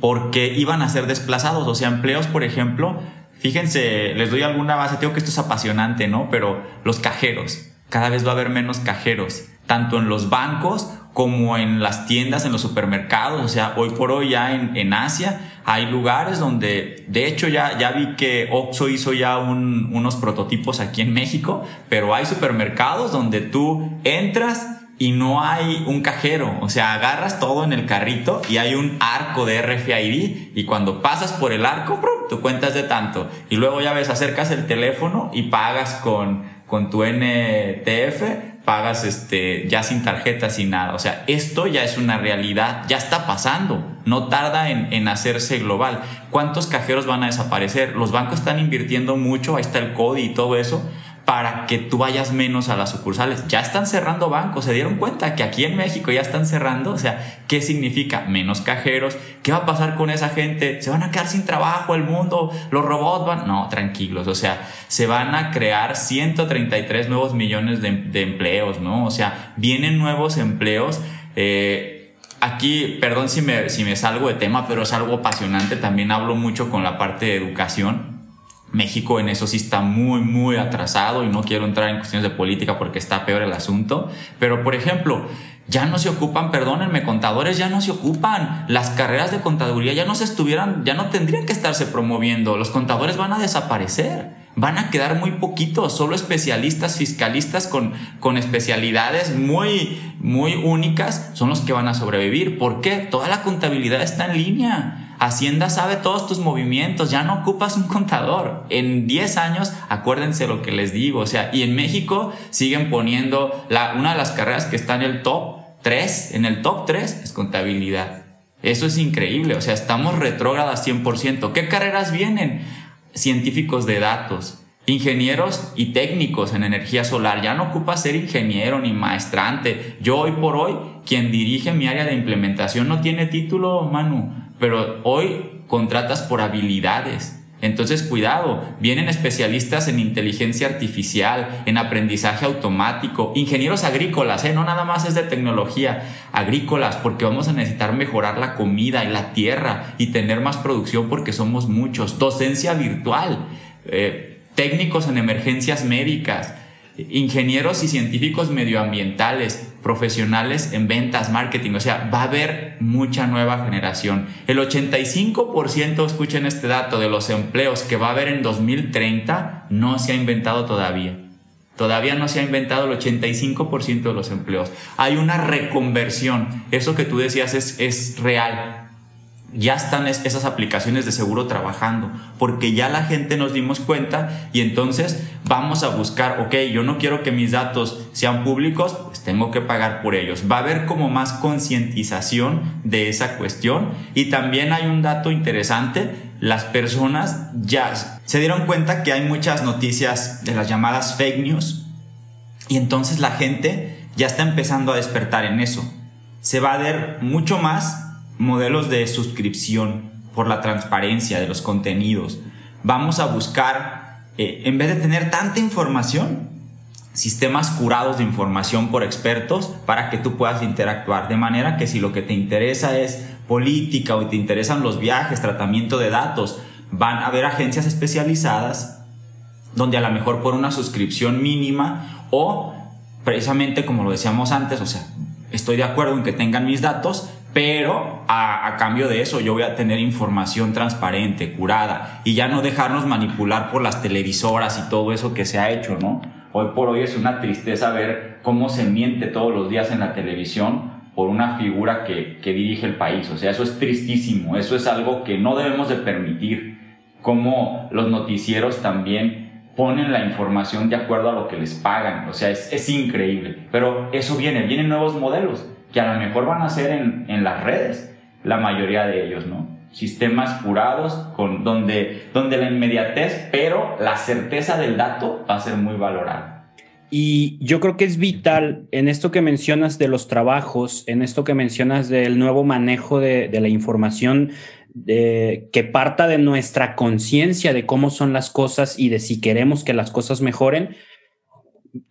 B: porque iban a ser desplazados, o sea, empleos, por ejemplo, fíjense, les doy alguna base, tengo que esto es apasionante, ¿no? Pero los cajeros, cada vez va a haber menos cajeros, tanto en los bancos como en las tiendas, en los supermercados, o sea, hoy por hoy ya en, en Asia hay lugares donde, de hecho ya, ya vi que Oxxo hizo ya unos prototipos aquí en México, pero hay supermercados donde tú entras y no hay un cajero, o sea, agarras todo en el carrito y hay un arco de RFID y cuando pasas por el arco, tú cuentas de tanto. Y luego ya ves, acercas el teléfono y pagas con, con tu NTF pagas este, ya sin tarjeta, sin nada. O sea, esto ya es una realidad, ya está pasando, no tarda en, en hacerse global. ¿Cuántos cajeros van a desaparecer? Los bancos están invirtiendo mucho, ahí está el CODI y todo eso, para que tú vayas menos a las sucursales. Ya están cerrando bancos, se dieron cuenta que aquí en México ya están cerrando, o sea, ¿qué significa? Menos cajeros. ¿Qué va a pasar con esa gente? ¿Se van a quedar sin trabajo el mundo? ¿Los robots van? No, tranquilos, o sea, se van a crear 133 nuevos millones de, empleos, ¿no? O sea, vienen nuevos empleos. Eh, aquí, perdón si me, si me salgo de tema, pero es algo apasionante. También hablo mucho con la parte de educación México en eso sí está muy, muy atrasado y no quiero entrar en cuestiones de política porque está peor el asunto. Pero, por ejemplo, ya no se ocupan, perdónenme, contadores ya no se ocupan. Las carreras de contaduría ya no se estuvieran, ya no tendrían que estarse promoviendo. Los contadores van a desaparecer. Van a quedar muy poquitos, solo especialistas, fiscalistas con, con especialidades muy, muy únicas son los que van a sobrevivir. ¿Por qué? Toda la contabilidad está en línea. Hacienda sabe todos tus movimientos, ya no ocupas un contador. En 10 años, acuérdense lo que les digo, o sea, y en México siguen poniendo la, una de las carreras que está en el top 3, en el top 3 es contabilidad. Eso es increíble, o sea, estamos retrógradas 100%. ¿Qué carreras vienen? Científicos de datos, ingenieros y técnicos en energía solar. Ya no ocupa ser ingeniero ni maestrante. Yo hoy por hoy, quien dirige mi área de implementación no tiene título, Manu pero hoy contratas por habilidades. Entonces, cuidado, vienen especialistas en inteligencia artificial, en aprendizaje automático, ingenieros agrícolas, ¿eh? no nada más es de tecnología, agrícolas, porque vamos a necesitar mejorar la comida y la tierra y tener más producción porque somos muchos, docencia virtual, eh, técnicos en emergencias médicas, ingenieros y científicos medioambientales, profesionales en ventas, marketing, o sea, va a haber mucha nueva generación. El 85%, escuchen este dato, de los empleos que va a haber en 2030 no se ha inventado todavía. Todavía no se ha inventado el 85% de los empleos. Hay una reconversión. Eso que tú decías es, es real ya están esas aplicaciones de seguro trabajando, porque ya la gente nos dimos cuenta y entonces vamos a buscar, ok, yo no quiero que mis datos sean públicos, pues tengo que pagar por ellos. Va a haber como más concientización de esa cuestión y también hay un dato interesante, las personas ya se dieron cuenta que hay muchas noticias de las llamadas fake news y entonces la gente ya está empezando a despertar en eso. Se va a ver mucho más modelos de suscripción por la transparencia de los contenidos. Vamos a buscar, eh, en vez de tener tanta información, sistemas curados de información por expertos para que tú puedas interactuar. De manera que si lo que te interesa es política o te interesan los viajes, tratamiento de datos, van a haber agencias especializadas donde a lo mejor por una suscripción mínima o precisamente como lo decíamos antes, o sea, estoy de acuerdo en que tengan mis datos, pero a, cambio de eso yo voy a tener información transparente, curada, y ya no dejarnos manipular por las televisoras y todo eso que se ha hecho, ¿no? Hoy por hoy es una tristeza ver cómo se miente todos los días en la televisión por una figura que, que dirige el país. O sea, eso es tristísimo, eso es algo que no debemos de permitir, como los noticieros también ponen la información de acuerdo a lo que les pagan. O sea, es, es increíble. Pero eso viene, vienen nuevos modelos que a lo mejor van a ser en, en las redes, la mayoría de ellos, ¿no? Sistemas curados, con, donde, donde la inmediatez, pero la certeza del dato va a ser muy valorada.
A: Y yo creo que es vital en esto que mencionas de los trabajos, en esto que mencionas del nuevo manejo de, de la información, de, que parta de nuestra conciencia de cómo son las cosas y de si queremos que las cosas mejoren,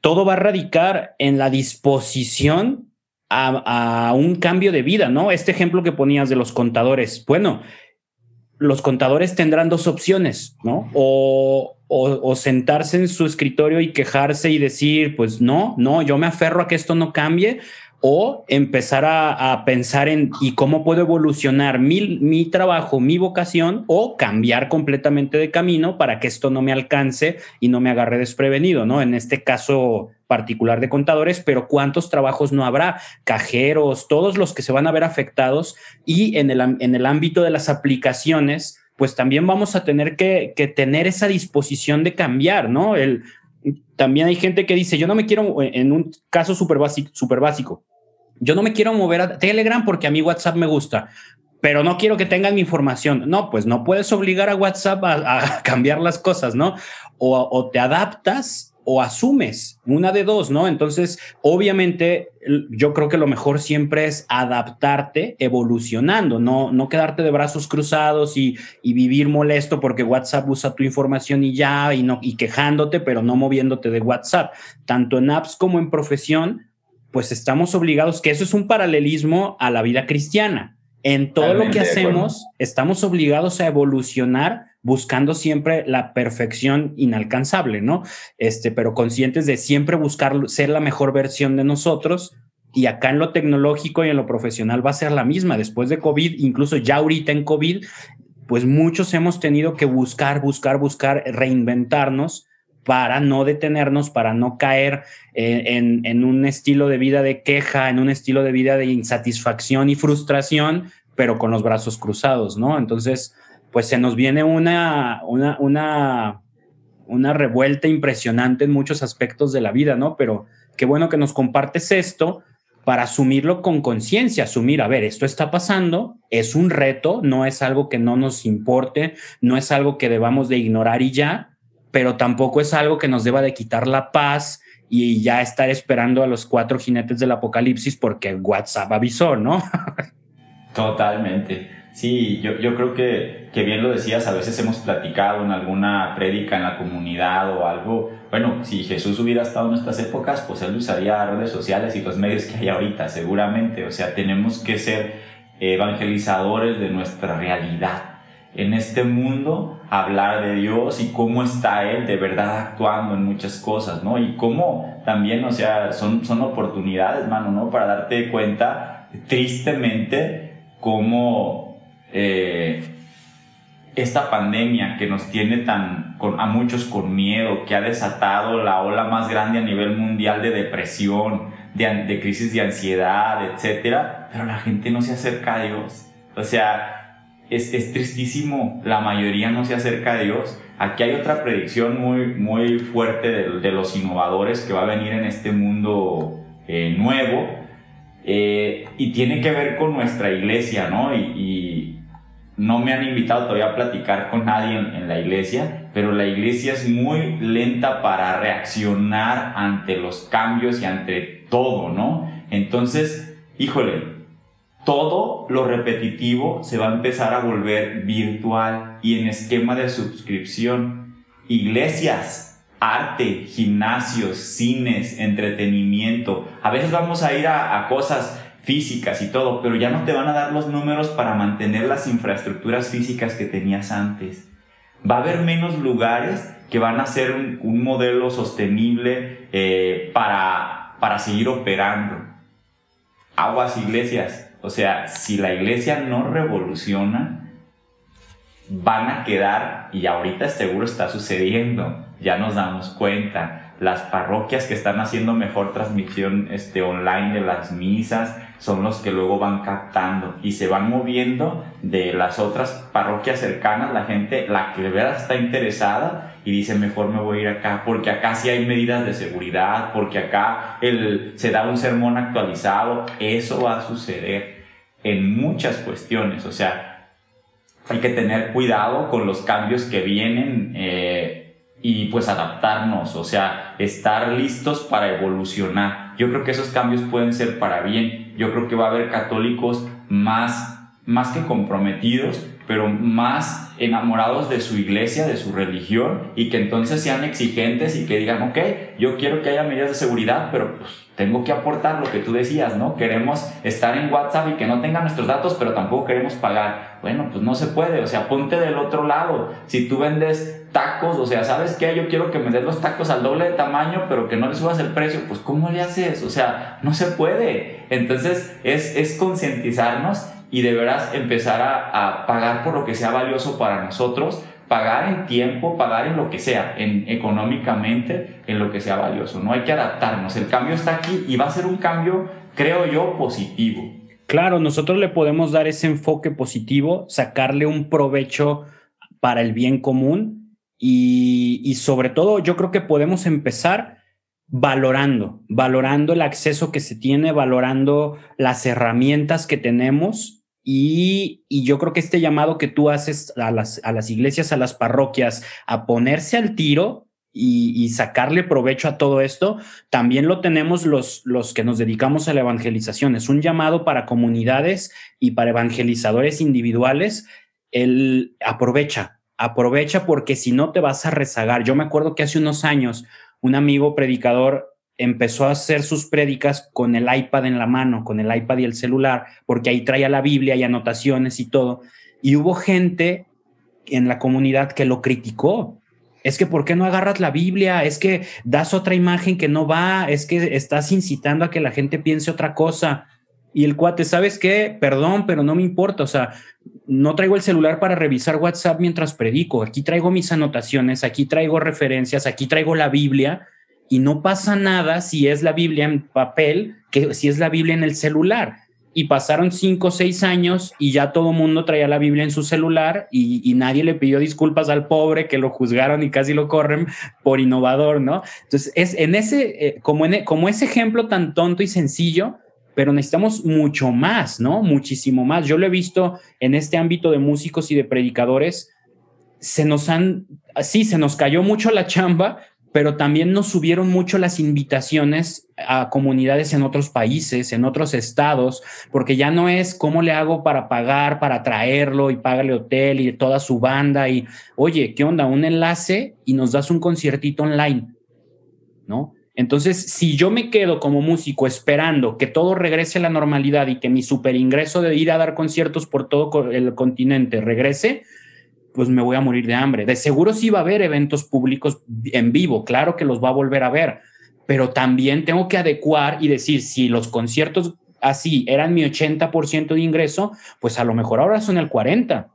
A: todo va a radicar en la disposición a, un cambio de vida, ¿no? Este ejemplo que ponías de los contadores, bueno, los contadores tendrán dos opciones, ¿no? O, o, sentarse en su escritorio y quejarse y decir, pues no, no, yo me aferro a que esto no cambie, o empezar a, pensar en y cómo puedo evolucionar mi, mi, trabajo, mi vocación, o cambiar completamente de camino para que esto no me alcance y no me agarre desprevenido, ¿no? En este caso particular de contadores, pero cuántos trabajos no habrá, cajeros, todos los que se van a ver afectados y en el, en el ámbito de las aplicaciones, pues también vamos a tener que, que tener esa disposición de cambiar, ¿no? El, también hay gente que dice, yo no me quiero, en un caso súper básico, super básico, yo no me quiero mover a Telegram porque a mí WhatsApp me gusta, pero no quiero que tengan mi información. No, pues no puedes obligar a WhatsApp a, cambiar las cosas, ¿no? O, te adaptas o asumes, una de dos, ¿no? Entonces, obviamente, yo creo que lo mejor siempre es adaptarte evolucionando, no, no quedarte de brazos cruzados y, y vivir molesto porque WhatsApp usa tu información y ya, y, no, y quejándote, pero no moviéndote de WhatsApp. Tanto en apps como en profesión, pues estamos obligados, que eso es un paralelismo a la vida cristiana. En todo lo que hacemos, estamos obligados a evolucionar buscando siempre la perfección inalcanzable, ¿no? Este, pero conscientes de siempre buscar ser la mejor versión de nosotros. Y acá en lo tecnológico y en lo profesional va a ser la misma. Después de COVID, incluso ya ahorita en COVID, pues muchos hemos tenido que buscar, buscar, buscar, reinventarnos para no detenernos, para no caer en, en, un estilo de vida de queja, en un estilo de vida de insatisfacción y frustración, pero con los brazos cruzados, ¿no? Entonces, pues se nos viene una, una, una, una revuelta impresionante en muchos aspectos de la vida, ¿no? Pero qué bueno que nos compartes esto para asumirlo con conciencia, asumir, a ver, esto está pasando, es un reto, no es algo que no nos importe, no es algo que debamos de ignorar y ya, pero tampoco es algo que nos deba de quitar la paz y ya estar esperando a los cuatro jinetes del apocalipsis porque WhatsApp avisó, ¿no?
B: Totalmente. Sí, yo, yo creo que, que, bien lo decías, a veces hemos platicado en alguna prédica en la comunidad o algo. Bueno, si Jesús hubiera estado en estas épocas, pues él usaría redes sociales y los medios que hay ahorita, seguramente. O sea, tenemos que ser evangelizadores de nuestra realidad. En este mundo, hablar de Dios y cómo está Él de verdad actuando en muchas cosas, ¿no? Y cómo también, o sea, son, son oportunidades, mano, ¿no? Para darte cuenta, tristemente, cómo eh, esta pandemia que nos tiene tan a muchos con miedo, que ha desatado la ola más grande a nivel mundial de depresión, de, crisis de ansiedad, etcétera, pero la gente no se acerca a Dios. O sea, es, tristísimo, la mayoría no se acerca a Dios. Aquí hay otra predicción muy, muy fuerte de, los innovadores que va a venir en este mundo eh, nuevo eh, y tiene que ver con nuestra iglesia, ¿no? y no me han invitado todavía a platicar con nadie en, la iglesia, pero la iglesia es muy lenta para reaccionar ante los cambios y ante todo, ¿no? Entonces, híjole, todo lo repetitivo se va a empezar a volver virtual y en esquema de suscripción. Iglesias, arte, gimnasios, cines, entretenimiento. A veces vamos a ir a, cosas físicas y todo, pero ya no te van a dar los números para mantener las infraestructuras físicas que tenías antes. Va a haber menos lugares que van a ser un, modelo sostenible eh, para para seguir operando. Aguas iglesias. O sea, si la iglesia no revoluciona, van a quedar, y ahorita seguro está sucediendo, ya nos damos cuenta, las parroquias que están haciendo mejor transmisión este, online de las misas son los que luego van captando y se van moviendo de las otras parroquias cercanas, la gente, la que de verdad está interesada y dice mejor me voy a ir acá porque acá sí hay medidas de seguridad, porque acá el, se da un sermón actualizado, eso va a suceder en muchas cuestiones, o sea, hay que tener cuidado con los cambios que vienen. Eh, y pues adaptarnos, o sea, estar listos para evolucionar. Yo creo que esos cambios pueden ser para bien. Yo creo que va a haber católicos más, más que comprometidos, pero más enamorados de su iglesia, de su religión, y que entonces sean exigentes y que digan, ok, yo quiero que haya medidas de seguridad, pero pues tengo que aportar lo que tú decías, ¿no? Queremos estar en WhatsApp y que no tengan nuestros datos, pero tampoco queremos pagar. Bueno, pues no se puede, o sea, ponte del otro lado. Si tú vendes tacos, o sea, ¿sabes qué? Yo quiero que me des los tacos al doble de tamaño, pero que no le subas el precio, pues ¿cómo le haces? O sea, no se puede. Entonces es, es concientizarnos y de veras empezar a, a pagar por lo que sea valioso para nosotros pagar en tiempo, pagar en lo que sea, en económicamente, en lo que sea valioso. No hay que adaptarnos. El cambio está aquí y va a ser un cambio, creo yo, positivo.
A: Claro, nosotros le podemos dar ese enfoque positivo, sacarle un provecho para el bien común y, y sobre todo yo creo que podemos empezar valorando, valorando el acceso que se tiene, valorando las herramientas que tenemos y, yo creo que este llamado que tú haces a las, a las iglesias, a las parroquias, a ponerse al tiro y, sacarle provecho a todo esto, también lo tenemos los, los que nos dedicamos a la evangelización. Es un llamado para comunidades y para evangelizadores individuales. El aprovecha, aprovecha porque si no te vas a rezagar. Yo me acuerdo que hace unos años un amigo predicador empezó a hacer sus prédicas con el iPad en la mano, con el iPad y el celular, porque ahí traía la Biblia y anotaciones y todo. Y hubo gente en la comunidad que lo criticó. Es que, ¿por qué no agarras la Biblia? Es que das otra imagen que no va, es que estás incitando a que la gente piense otra cosa. Y el cuate, ¿sabes qué? Perdón, pero no me importa. O sea, no traigo el celular para revisar WhatsApp mientras predico. Aquí traigo mis anotaciones, aquí traigo referencias, aquí traigo la Biblia y no pasa nada si es la Biblia en papel que si es la Biblia en el celular. Y pasaron cinco o seis años y ya todo mundo traía la Biblia en su celular y, nadie le pidió disculpas al pobre que lo juzgaron y casi lo corren por innovador, ¿no? Entonces, es en ese, eh, como, en, como ese ejemplo tan tonto y sencillo, pero necesitamos mucho más, ¿no? Muchísimo más. Yo lo he visto en este ámbito de músicos y de predicadores, se nos han, sí, se nos cayó mucho la chamba, pero también nos subieron mucho las invitaciones a comunidades en otros países, en otros estados, porque ya no es cómo le hago para pagar, para traerlo y págale hotel y toda su banda y, oye, ¿qué onda? Un enlace y nos das un conciertito online, ¿no? Entonces, si yo me quedo como músico esperando que todo regrese a la normalidad y que mi super ingreso de ir a dar conciertos por todo el continente regrese, pues me voy a morir de hambre. De seguro sí va a haber eventos públicos en vivo, claro que los va a volver a ver, pero también tengo que adecuar y decir, si los conciertos así eran mi 80% de ingreso, pues a lo mejor ahora son el 40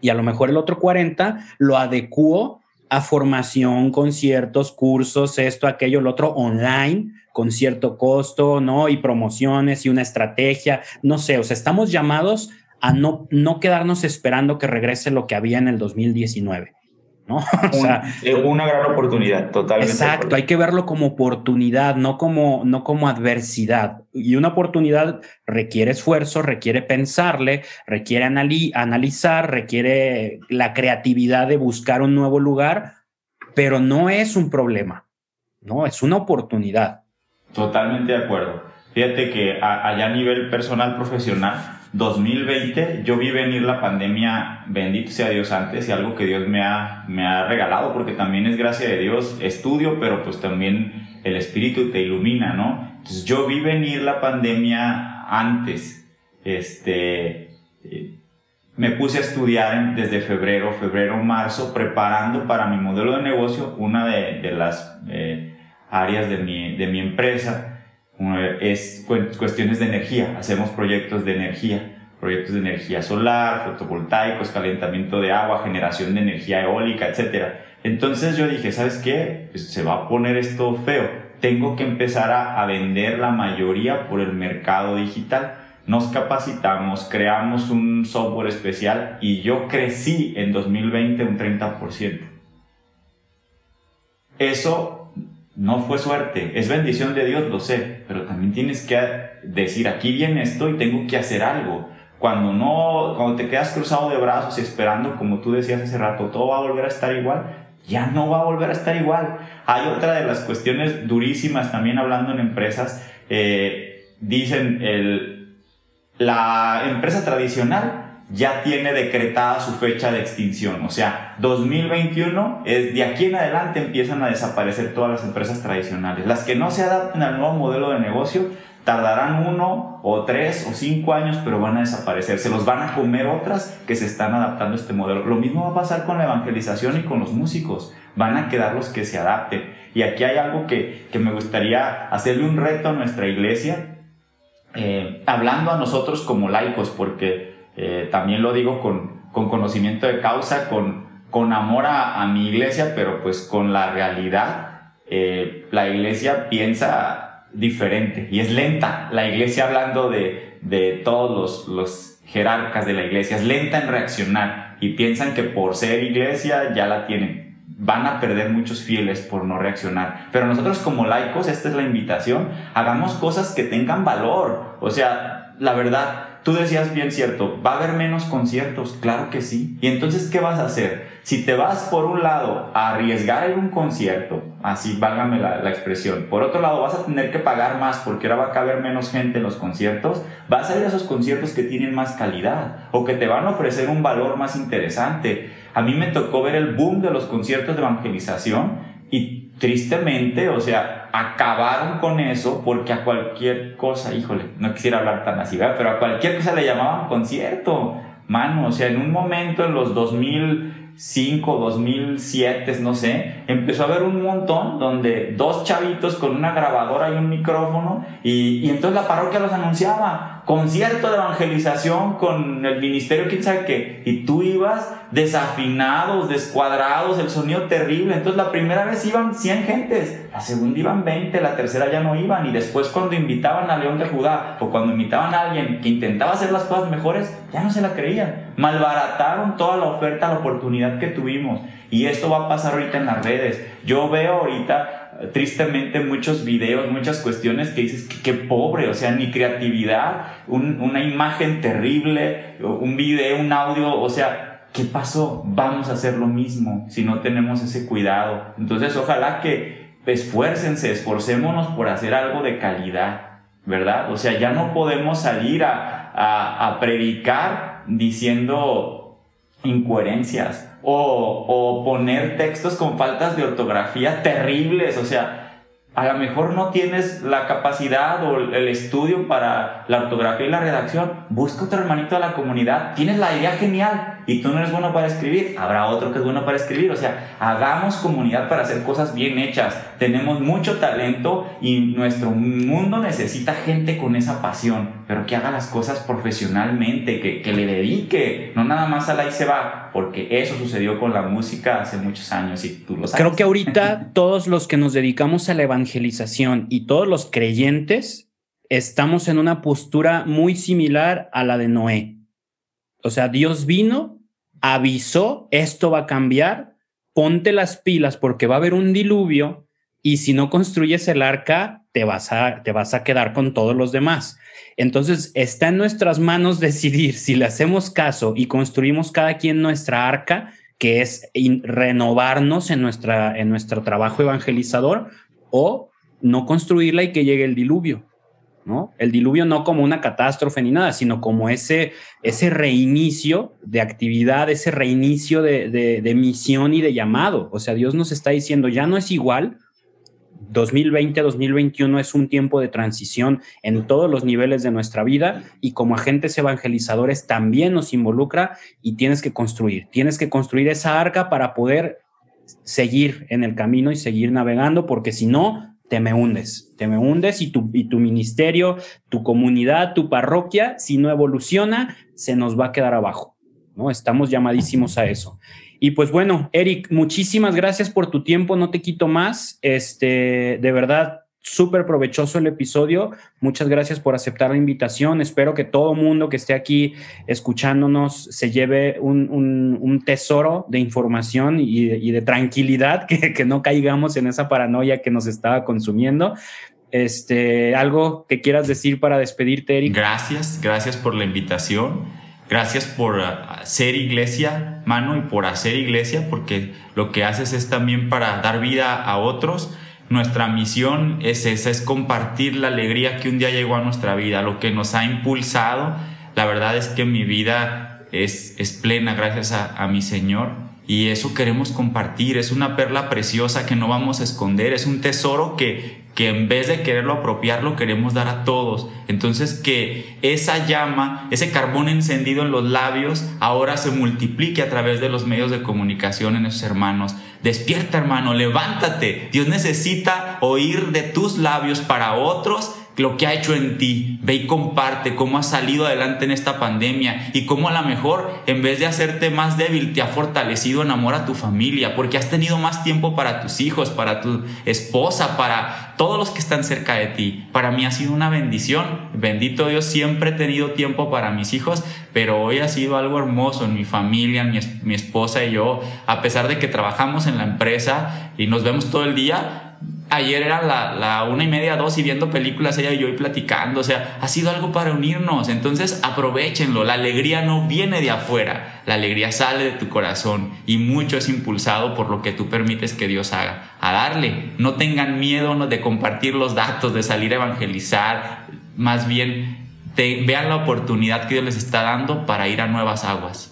A: y a lo mejor el otro 40 lo adecuo a formación, conciertos, cursos, esto, aquello, lo otro online con cierto costo, ¿no? Y promociones y una estrategia, no sé, o sea, estamos llamados a no, no quedarnos esperando que regrese lo que había en el 2019. ¿no?
B: o sea, una gran oportunidad, totalmente.
A: Exacto, hay que verlo como oportunidad, no como, no como adversidad. Y una oportunidad requiere esfuerzo, requiere pensarle, requiere analizar, requiere la creatividad de buscar un nuevo lugar, pero no es un problema, ¿no? Es una oportunidad.
B: Totalmente de acuerdo. Fíjate que allá a nivel personal, profesional, 2020 yo vi venir la pandemia, bendito sea Dios antes, y algo que Dios me ha, me ha regalado, porque también es gracia de Dios, estudio, pero pues también el Espíritu te ilumina, ¿no? Entonces yo vi venir la pandemia antes, este, eh, me puse a estudiar desde febrero, febrero, marzo, preparando para mi modelo de negocio una de, de las eh, áreas de mi, de mi empresa es cuestiones de energía, hacemos proyectos de energía proyectos de energía solar, fotovoltaicos, calentamiento de agua, generación de energía eólica, etc. Entonces yo dije, ¿sabes qué? Pues se va a poner esto feo. Tengo que empezar a, a vender la mayoría por el mercado digital. Nos capacitamos, creamos un software especial y yo crecí en 2020 un 30%. Eso no fue suerte, es bendición de Dios, lo sé, pero también tienes que decir, aquí viene esto y tengo que hacer algo cuando no, cuando te quedas cruzado de brazos y esperando, como tú decías hace rato, todo va a volver a estar igual, ya no va a volver a estar igual. Hay otra de las cuestiones durísimas también hablando en empresas, eh, dicen el, la empresa tradicional ya tiene decretada su fecha de extinción, o sea, 2021 es de aquí en adelante empiezan a desaparecer todas las empresas tradicionales. Las que no se adapten al nuevo modelo de negocio tardarán uno o tres o cinco años, pero van a desaparecer. Se los van a comer otras que se están adaptando a este modelo. Lo mismo va a pasar con la evangelización y con los músicos. Van a quedar los que se adapten. Y aquí hay algo que, que me gustaría hacerle un reto a nuestra iglesia, eh, hablando a nosotros como laicos, porque eh, también lo digo con, con, conocimiento de causa, con, con amor a, mi iglesia, pero pues con la realidad. Eh, la iglesia piensa diferente y es lenta. La iglesia, hablando de, de todos los, los jerarcas de la iglesia, es lenta en reaccionar y piensan que por ser iglesia ya la tienen. Van a perder muchos fieles por no reaccionar. Pero nosotros como laicos, esta es la invitación, hagamos cosas que tengan valor. O sea, la verdad, tú decías bien cierto, va a haber menos conciertos, claro que sí. Y entonces, ¿qué vas a hacer? Si te vas por un lado a arriesgar en un concierto, así válgame la, expresión, por otro lado vas a tener que pagar más porque ahora va a caber menos gente en los conciertos, vas a ir a esos conciertos que tienen más calidad o que te van a ofrecer un valor más interesante. A mí me tocó ver el boom de los conciertos de evangelización y tristemente, o sea, acabaron con eso porque a cualquier cosa, híjole, no quisiera hablar tan así, ¿verdad? pero a cualquier cosa le llamaban concierto, mano, o sea, en un momento en los 2005, 2007, no sé, empezó a haber un montón donde dos chavitos con una grabadora y un micrófono y, y entonces la parroquia los anunciaba, concierto de evangelización con el ministerio, quién sabe qué, y tú ibas desafinados, descuadrados, el sonido terrible. Entonces la primera vez iban 100 gentes, la segunda iban 20, la tercera ya no iban. Y después cuando invitaban a León de Judá o cuando invitaban a alguien que intentaba hacer las cosas mejores, ya no se la creían. Malbarataron toda la oferta, la oportunidad que tuvimos. Y esto va a pasar ahorita en las redes. Yo veo ahorita tristemente muchos videos, muchas cuestiones que dices que, pobre, o sea, ni creatividad, una imagen terrible, un video, un audio, o sea, ¿qué pasó? Vamos a hacer lo mismo si no tenemos ese cuidado. Entonces, ojalá que esfuércense, esforcémonos por hacer algo de calidad, ¿verdad? O sea, ya no podemos salir a, a predicar diciendo incoherencias o, o poner textos con faltas de ortografía terribles, o sea, a lo mejor no tienes la capacidad o el estudio para la ortografía y la redacción, busca otro hermanito de la comunidad, tienes la idea genial y tú no eres bueno para escribir, habrá otro que es bueno para escribir, o sea, hagamos comunidad para hacer cosas bien hechas, tenemos mucho talento y nuestro mundo necesita gente con esa pasión, pero que haga las cosas profesionalmente, que, que le dedique, no nada más a la y se va, porque eso sucedió con la música hace muchos años y tú lo sabes.
A: Creo que ahorita todos los que nos dedicamos a la evangelización y todos los creyentes estamos en una postura muy similar a la de Noé. O sea, Dios vino, avisó, esto va a cambiar, ponte las pilas porque va a haber un diluvio y si no construyes el arca, te vas a, te vas a quedar con todos los demás. Entonces, está en nuestras manos decidir si le hacemos caso y construimos cada quien nuestra arca, que es renovarnos en, nuestra, en nuestro trabajo evangelizador, o no construirla y que llegue el diluvio. ¿no? El diluvio no como una catástrofe ni nada, sino como ese, ese reinicio de actividad, ese reinicio de, de, de misión y de llamado. O sea, Dios nos está diciendo, ya no es igual, 2020-2021 es un tiempo de transición en todos los niveles de nuestra vida y como agentes evangelizadores también nos involucra y tienes que construir, tienes que construir esa arca para poder seguir en el camino y seguir navegando, porque si no, te me hundes, te me hundes y tu, y tu ministerio, tu comunidad, tu parroquia, si no evoluciona, se nos va a quedar abajo, ¿no? Estamos llamadísimos a eso. Y pues bueno, Eric, muchísimas gracias por tu tiempo, no te quito más. Este, de verdad, súper provechoso el episodio. Muchas gracias por aceptar la invitación. Espero que todo mundo que esté aquí escuchándonos se lleve un, tesoro de información y, de tranquilidad, que, que, no caigamos en esa paranoia que nos estaba consumiendo. Este, algo que quieras decir para despedirte, Eric.
B: Gracias, gracias por la invitación. Gracias por ah, ser iglesia, mano, y por hacer iglesia, porque lo que haces es también para dar vida a otros. Nuestra misión es esa, es compartir la alegría que un día llegó a nuestra vida, lo que nos ha impulsado. La verdad es que mi vida es, es plena gracias a, a mi Señor y eso queremos compartir. Es una perla preciosa que no vamos a esconder, es un tesoro que, que en vez de quererlo apropiar, lo queremos dar a todos. Entonces que esa llama, ese carbón encendido en los labios, ahora se multiplique a través de los medios de comunicación en esos hermanos. Despierta hermano, levántate. Dios necesita oír de tus labios para otros lo que ha hecho en ti. Ve y comparte cómo has salido adelante en esta pandemia y cómo a lo mejor en vez de hacerte más débil te ha fortalecido en amor a tu familia porque has tenido más tiempo para tus hijos, para tu esposa, para todos los que están cerca de ti. Para mí ha sido una bendición. Bendito Dios, siempre he tenido tiempo para mis hijos, pero hoy ha sido algo hermoso en mi familia, mi, mi esposa y yo. A pesar de que trabajamos en la empresa y nos vemos todo el día, ayer era la, una y media, dos y viendo películas ella y yo y platicando. O sea, ha sido algo para unirnos. Entonces aprovechenlo. La alegría no viene de afuera. La alegría sale de tu corazón y mucho es impulsado por lo que tú permites que Dios haga. A darle. No tengan miedo de compartir los datos, de salir a evangelizar. Más bien, vean la oportunidad que Dios les está dando para ir a nuevas aguas.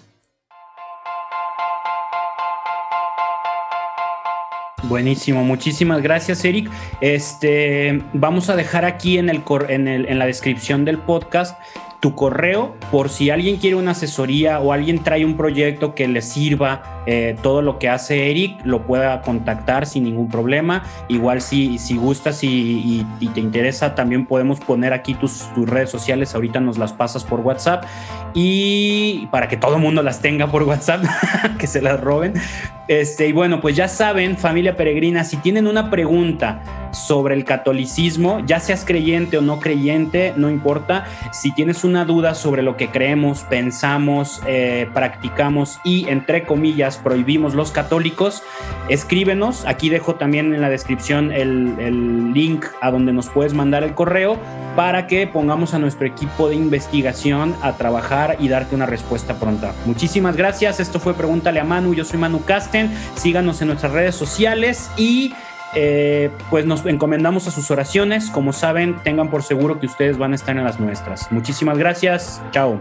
A: Buenísimo, muchísimas gracias, Eric. Este, vamos a dejar aquí en, el, en, el, en la descripción del podcast tu correo por si alguien quiere una asesoría o alguien trae un proyecto que le sirva eh, todo lo que hace Eric, lo pueda contactar sin ningún problema. Igual si, si gustas y, te interesa, también podemos poner aquí tus, tus, redes sociales, ahorita nos las pasas por WhatsApp y para que todo el mundo las tenga por WhatsApp, que se las roben. Este, y bueno, pues ya saben, familia peregrina, si tienen una pregunta sobre el catolicismo, ya seas creyente o no creyente, no importa. Si tienes una duda sobre lo que creemos, pensamos, eh, practicamos y, entre comillas, prohibimos los católicos, escríbenos. Aquí dejo también en la descripción el, el link a donde nos puedes mandar el correo para que pongamos a nuestro equipo de investigación a trabajar y darte una respuesta pronta. Muchísimas gracias. Esto fue Pregúntale a Manu. Yo soy Manu Casten. Síganos en nuestras redes sociales y eh, pues nos encomendamos a sus oraciones. Como saben, tengan por seguro que ustedes van a estar en las nuestras. Muchísimas gracias. Chao.